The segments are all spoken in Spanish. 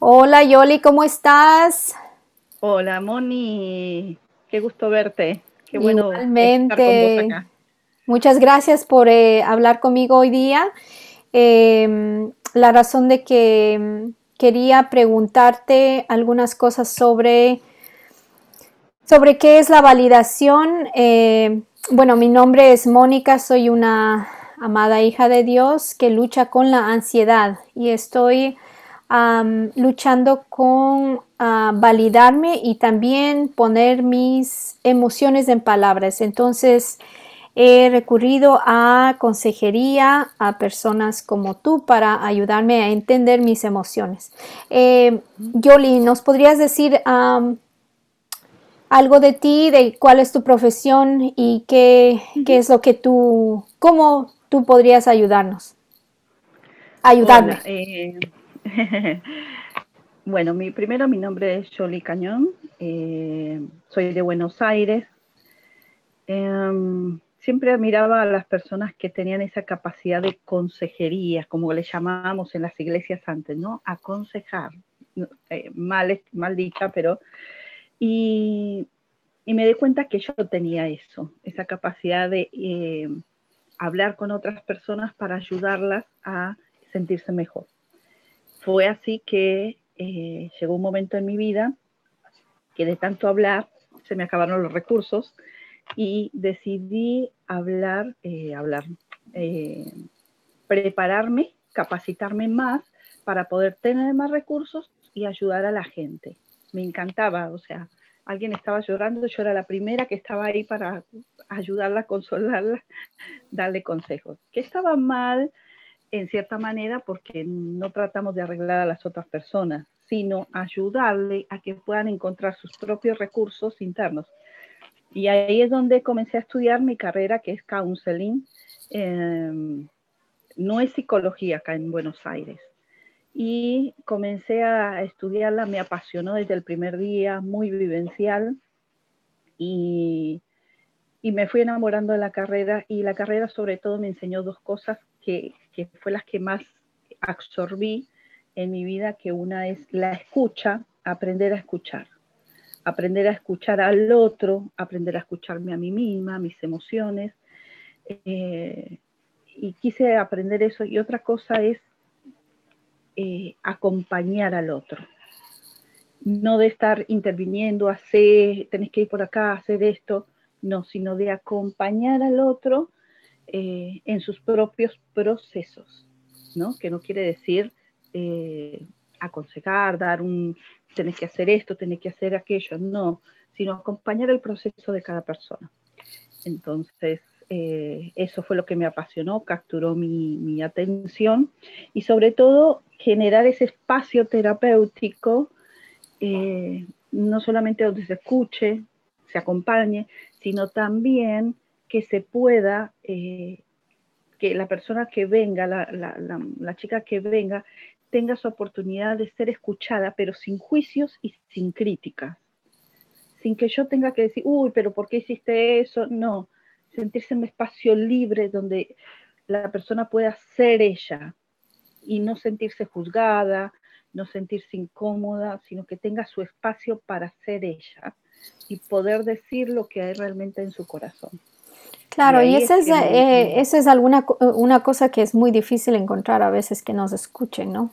Hola Yoli, ¿cómo estás? Hola Moni, qué gusto verte. Qué bueno Igualmente. estar con vos acá. Muchas gracias por eh, hablar conmigo hoy día. Em, la razón de que em, quería preguntarte algunas cosas sobre, sobre qué es la validación. Eh, bueno, mi nombre es Mónica, soy una amada hija de Dios que lucha con la ansiedad y estoy luchando con validarme y también poner mis emociones en palabras. Entonces, he recurrido a consejería, a personas como tú para ayudarme a entender mis emociones. Eh, Yoli, ¿nos podrías decir algo de ti, de cuál es tu profesión y qué, qué, es lo que tú, cómo tú podrías ayudarnos? Ayudarme. Eh, bueno, mi, primero mi nombre es Jolie Cañón, eh, soy de Buenos Aires. Em, siempre admiraba a las personas que tenían esa capacidad de consejería, como le llamábamos en las iglesias antes, ¿no? Aconsejar, eh, mal, dicha, pero... Y, me di cuenta que yo tenía eso, esa capacidad de eh, hablar con otras personas para ayudarlas a sentirse mejor fue así que eh, llegó un momento en mi vida que de tanto hablar se me acabaron los recursos y decidí hablar, eh, hablar, eh, prepararme, capacitarme más para poder tener más recursos y ayudar a la gente. Me encantaba, o sea, alguien estaba llorando, yo era la primera que estaba ahí para ayudarla, consolarla, darle consejos. Que estaba mal, en cierta manera porque no tratamos de arreglar a las otras personas, sino ayudarle a que puedan encontrar sus propios recursos internos. Y ahí es donde comencé a estudiar mi carrera, que es counseling. Em, no es psicología acá en Buenos Aires. Y comencé a estudiarla, me apasionó desde el primer día, muy vivencial. Y, y me fui enamorando de la carrera. Y la carrera sobre todo me enseñó dos cosas que, que fue las que más absorbí en mi vida, que una es la escucha, aprender a escuchar, aprender a escuchar al otro, aprender a escucharme a mí misma, mis emociones. Eh, y quise aprender eso. Y otra cosa es eh, acompañar al otro. No de estar interviniendo, hacer, tenés que ir por acá, hacer esto, no, sino de acompañar al otro eh, en sus propios procesos, ¿no? Que no quiere decir eh, aconsejar, dar un, tenés que hacer esto, tenés que hacer aquello, no, sino acompañar el proceso de cada persona. Entonces, eh, eso fue lo que me apasionó, capturó mi, mi, atención y sobre todo generar ese espacio terapéutico, no solamente donde se escuche, se acompañe, sino también que se pueda, eh, que la persona que venga, la, chica que venga, tenga su oportunidad de ser escuchada, pero sin juicios y sin críticas. Sin que yo tenga que decir, uy, pero ¿por qué hiciste eso? No, sentirse en un espacio libre donde la persona pueda ser ella y no sentirse juzgada, no sentirse incómoda, sino que tenga su espacio para ser ella y poder decir lo que hay realmente en su corazón. Claro, y, esa es, eh, es alguna una cosa que es muy difícil encontrar a veces que nos escuchen, ¿no?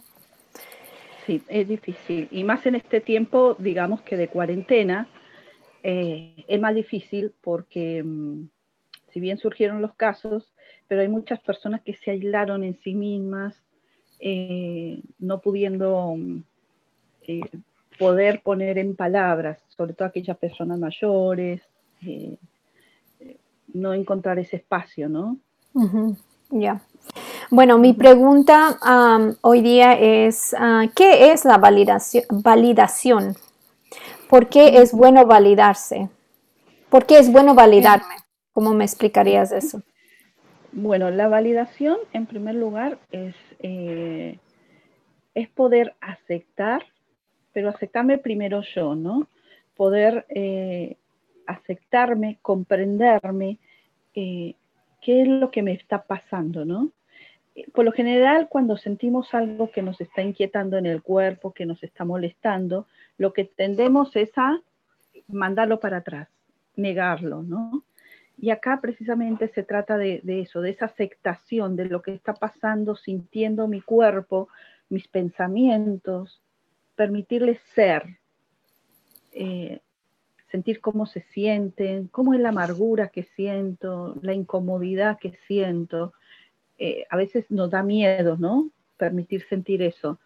Sí, es difícil. Y más en este tiempo, digamos que de cuarentena, eh, es más difícil porque mm, si bien surgieron los casos, pero hay muchas personas que se aislaron en sí mismas, eh, no pudiendo mm, poder poner en palabras, sobre todo aquellas personas mayores no encontrar ese espacio, ¿no? Ya. Bueno, mi pregunta hoy día es, ah, ¿qué es la validación? validación? ¿Por qué es bueno validarse? ¿Por qué es bueno validarme? ¿Cómo me explicarías eso? Bueno, la validación, en primer lugar, es, eh, es poder aceptar, pero aceptarme primero yo, ¿no? Poder eh, aceptarme, comprenderme, eh, qué es lo que me está pasando, ¿no? por lo general, cuando sentimos algo que nos está inquietando en el cuerpo, que nos está molestando, lo que tendemos es a mandarlo para atrás, negarlo, ¿no? Y acá precisamente se trata de, eso, de esa aceptación de lo que está pasando, sintiendo mi cuerpo, mis pensamientos, permitirles ser, eh, sentir cómo se sienten, cómo es la amargura que siento, la incomodidad que siento. Eh, a veces nos da miedo, ¿no? Permitir sentir eso,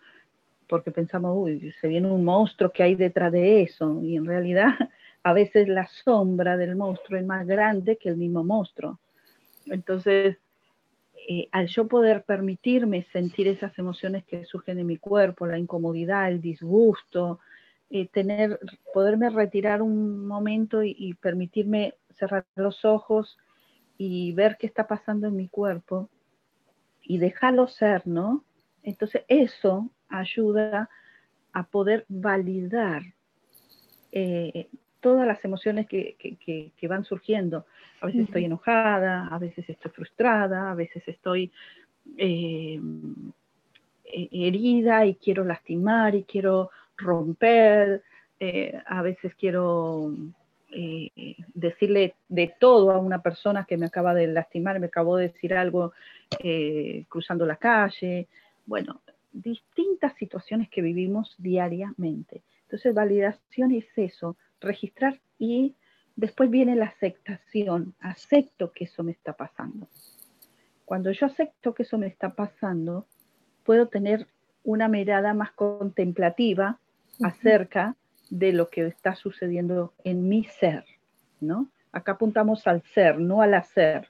porque pensamos, uy, se viene un monstruo que hay detrás de eso, y en realidad a veces la sombra del monstruo es más grande que el mismo monstruo. Entonces, eh, al yo poder permitirme sentir esas emociones que surgen en mi cuerpo, la incomodidad, el disgusto, eh, tener, poderme retirar un momento y, permitirme cerrar los ojos y ver qué está pasando en mi cuerpo y dejarlo ser, ¿no? Entonces eso ayuda a poder validar eh, todas las emociones que, van surgiendo. A veces estoy enojada, a veces estoy frustrada, a veces estoy eh, herida y quiero lastimar y quiero romper, eh, a veces quiero eh, decirle de todo a una persona que me acaba de lastimar, me acabó de decir algo cruzando la calle. Bueno, distintas situaciones que vivimos diariamente. Entonces, validación es eso, registrar y después viene la aceptación. Acepto que eso me está pasando. Cuando yo acepto que eso me está pasando, puedo tener una mirada más contemplativa acerca de lo que está sucediendo en mi ser, ¿no? Acá apuntamos al ser, no al hacer,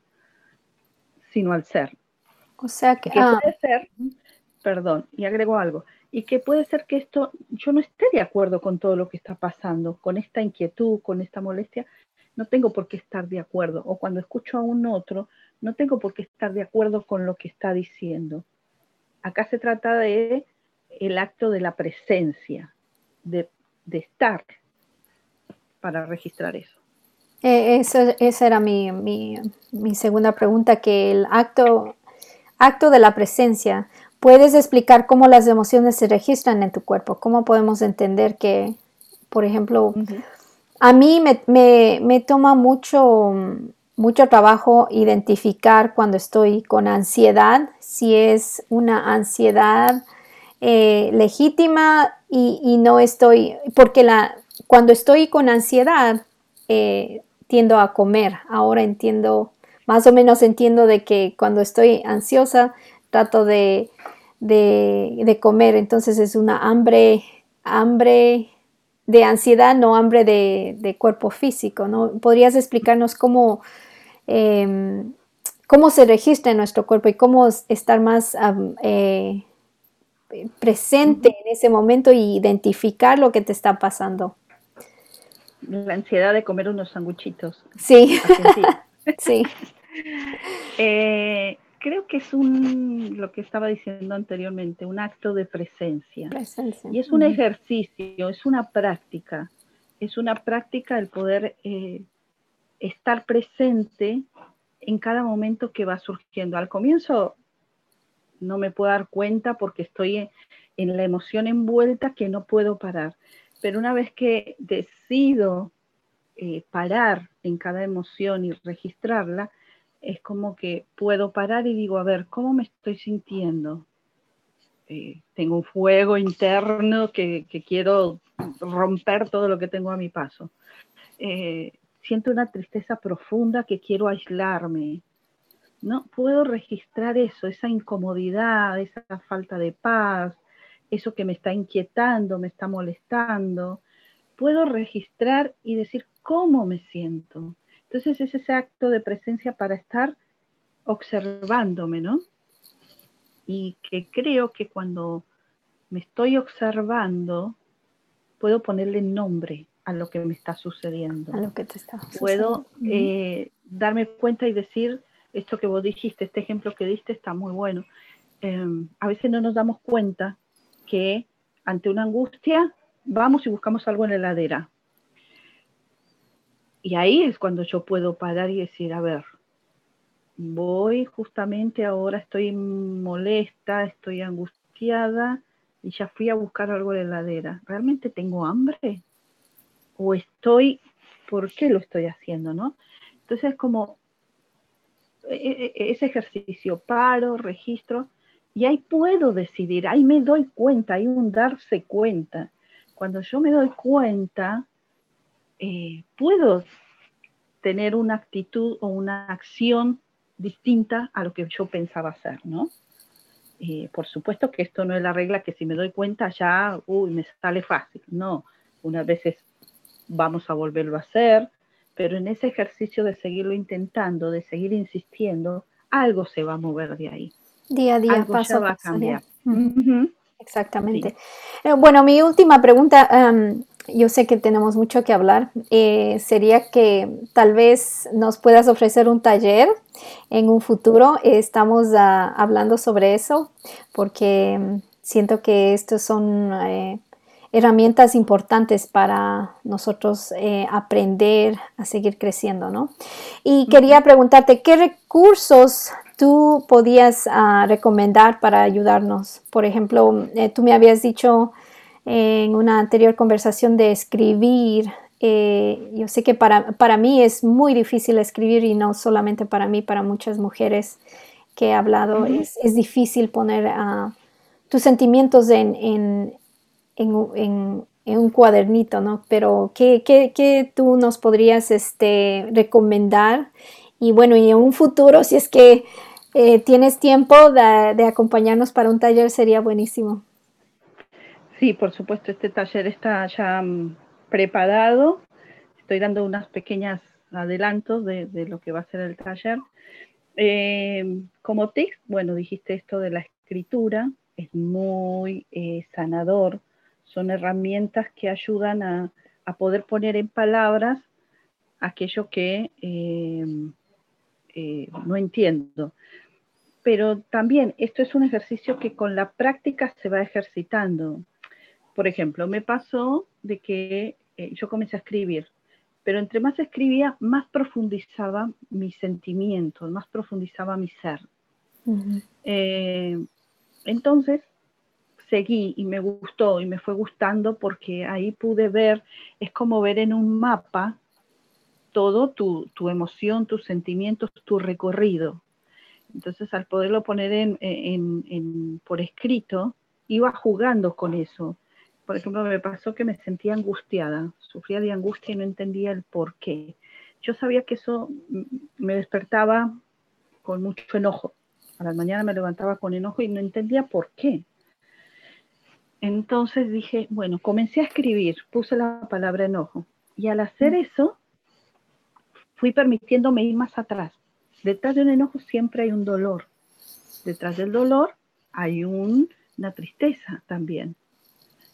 sino al ser. O sea que, ah. puede ser, perdón, y agrego algo, y que puede ser que esto, yo no esté de acuerdo con todo lo que está pasando, con esta inquietud, con esta molestia, no tengo por qué estar de acuerdo. O cuando escucho a un otro, no tengo por qué estar de acuerdo con lo que está diciendo. Acá se trata de el acto de la presencia, de, estar para registrar eso. Eh, esa era mi, mi, segunda pregunta, que el acto, acto de la presencia, ¿Puedes explicar cómo las emociones se registran en tu cuerpo? ¿Cómo podemos entender que, por ejemplo, a mí me, toma mucho, mucho trabajo identificar cuando estoy con ansiedad, si es una ansiedad eh, legítima y, no estoy, porque la, cuando estoy con ansiedad eh, tiendo a comer. Ahora entiendo, más o menos entiendo de que cuando estoy ansiosa trato de, comer, entonces es una hambre, hambre de ansiedad, no hambre de, cuerpo físico, ¿no? ¿Podrías explicarnos cómo, em, cómo se registra en nuestro cuerpo y cómo estar más eh, presente en ese momento y identificar lo que te está pasando? La ansiedad de comer unos sanguchitos. Sí, sí. Eh, creo que es un, lo que estaba diciendo anteriormente, un acto de presencia. Y es un ejercicio, es una práctica, es una práctica el poder eh, estar presente en cada momento que va surgiendo. Al comienzo no me puedo dar cuenta porque estoy en, la emoción envuelta que no puedo parar. Pero una vez que decido eh, parar en cada emoción y registrarla, es como que puedo parar y digo, a ver, ¿cómo me estoy sintiendo? Eh, tengo un fuego interno que, quiero romper todo lo que tengo a mi paso. Eh, siento una tristeza profunda que quiero aislarme. No puedo registrar eso, esa incomodidad, esa falta de paz, eso que me está inquietando, me está molestando. Puedo registrar y decir cómo me siento. Entonces es ese acto de presencia para estar observándome, ¿no? Y que creo que cuando me estoy observando, puedo ponerle nombre a lo que me está sucediendo. A lo que te está sucediendo. Puedo eh, darme cuenta y decir, esto que vos dijiste, este ejemplo que diste está muy bueno. Em, a veces no nos damos cuenta que ante una angustia vamos y buscamos algo en la heladera. Y ahí es cuando yo puedo parar y decir, a ver, voy justamente ahora, estoy molesta, estoy angustiada y ya fui a buscar algo en la heladera. ¿Realmente tengo hambre? ¿O estoy, por qué lo estoy haciendo, no? Entonces, como ese ejercicio, paro, registro, y ahí puedo decidir, ahí me doy cuenta, hay un darse cuenta. Cuando yo me doy cuenta, eh, puedo tener una actitud o una acción distinta a lo que yo pensaba hacer, ¿no? Eh, por supuesto que esto no es la regla que si me doy cuenta ya, uy, me sale fácil. No, unas veces vamos a volverlo a hacer, pero en ese ejercicio de seguirlo intentando, de seguir insistiendo, algo se va a mover de ahí. Día a día, paso a paso. Exactamente. Eh, bueno, mi última pregunta, em, yo sé que tenemos mucho que hablar, eh, sería que tal vez nos puedas ofrecer un taller en un futuro. estamos ah, hablando sobre eso porque em, siento que estos son eh, herramientas importantes para nosotros aprender a seguir creciendo, ¿no? Y quería preguntarte, ¿qué recursos tú podías ah, recomendar para ayudarnos? Por ejemplo, eh, tú me habías dicho en una anterior conversación de escribir. Eh, yo sé que para, para, mí es muy difícil escribir y no solamente para mí, para muchas mujeres que he hablado, es, es, difícil poner uh, tus sentimientos en, en, en, en, un cuadernito, ¿no? Pero ¿qué, qué, qué tú nos podrías este, recomendar? Y bueno, y en un futuro, si es que eh, tienes tiempo de, acompañarnos para un taller, sería buenísimo. Sí, por supuesto, este taller está ya mm, preparado. Estoy dando unas pequeñas adelantos de, lo que va a ser el taller. Eh, como tips, bueno, dijiste esto de la escritura, es muy eh, sanador. Son herramientas que ayudan a, poder poner en palabras aquello que no entiendo pero también esto es un ejercicio que con la práctica se va ejercitando. Por ejemplo, me pasó de que eh, yo comencé a escribir, pero entre más escribía, más profundizaba mis sentimientos, más profundizaba mi ser. Eh, entonces, seguí y me gustó y me fue gustando porque ahí pude ver, es como ver en un mapa todo tu, tu emoción, tus sentimientos, tu recorrido. Entonces, al poderlo poner en, por escrito, iba jugando con eso. Por ejemplo, me pasó que me sentía angustiada, sufría de angustia y no entendía el por qué. Yo sabía que eso me despertaba con mucho enojo. A la mañana me levantaba con enojo y no entendía por qué. Entonces dije, bueno, comencé a escribir, puse la palabra enojo. Y al hacer eso, fui permitiéndome ir más atrás. Detrás de un enojo siempre hay un dolor. Detrás del dolor hay una tristeza también.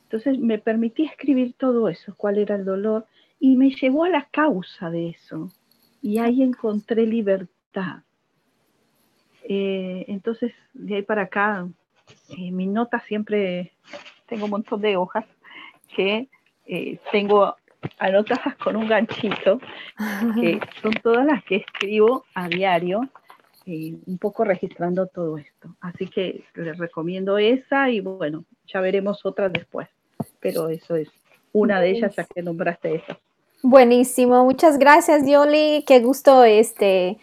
Entonces me permití escribir todo eso, cuál era el dolor, y me llevó a la causa de eso. Y ahí encontré libertad. Eh, entonces, de ahí para acá, eh, mi nota siempre, tengo un montón de hojas que eh, tengo anotadas con un ganchito, que son todas las que escribo a diario, eh, un poco registrando todo esto. Así que les recomiendo esa y bueno, ya veremos otras después, pero eso es una de ellas, ya que nombraste esa. Buenísimo, muchas gracias Yoli, qué gusto este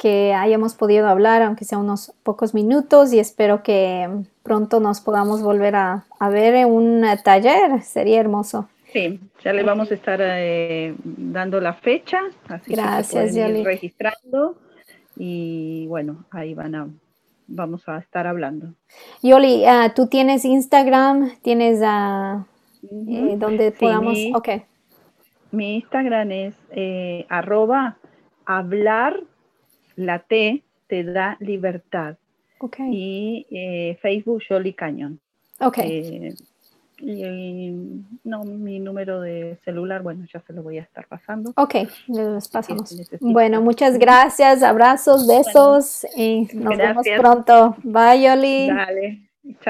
que hayamos podido hablar, aunque sea unos pocos minutos, y espero que pronto nos podamos volver a, a ver en un taller, sería hermoso. Sí, ya le vamos a estar eh, dando la fecha, así Gracias, que ir registrando y bueno, ahí van a, vamos a estar hablando. Yoli, uh, ¿tú tienes Instagram? ¿Tienes uh, eh, donde podamos? Mi, ok. Mi Instagram es eh, arroba hablar la T te da libertad. Okay. Y eh, Facebook Yoli Cañón. Ok. Y, no, mi número de celular, bueno, ya se lo voy a estar pasando. Ok, los pasamos. bueno, muchas gracias, abrazos, besos y nos vemos pronto. Bye, Yoli. Dale, chao.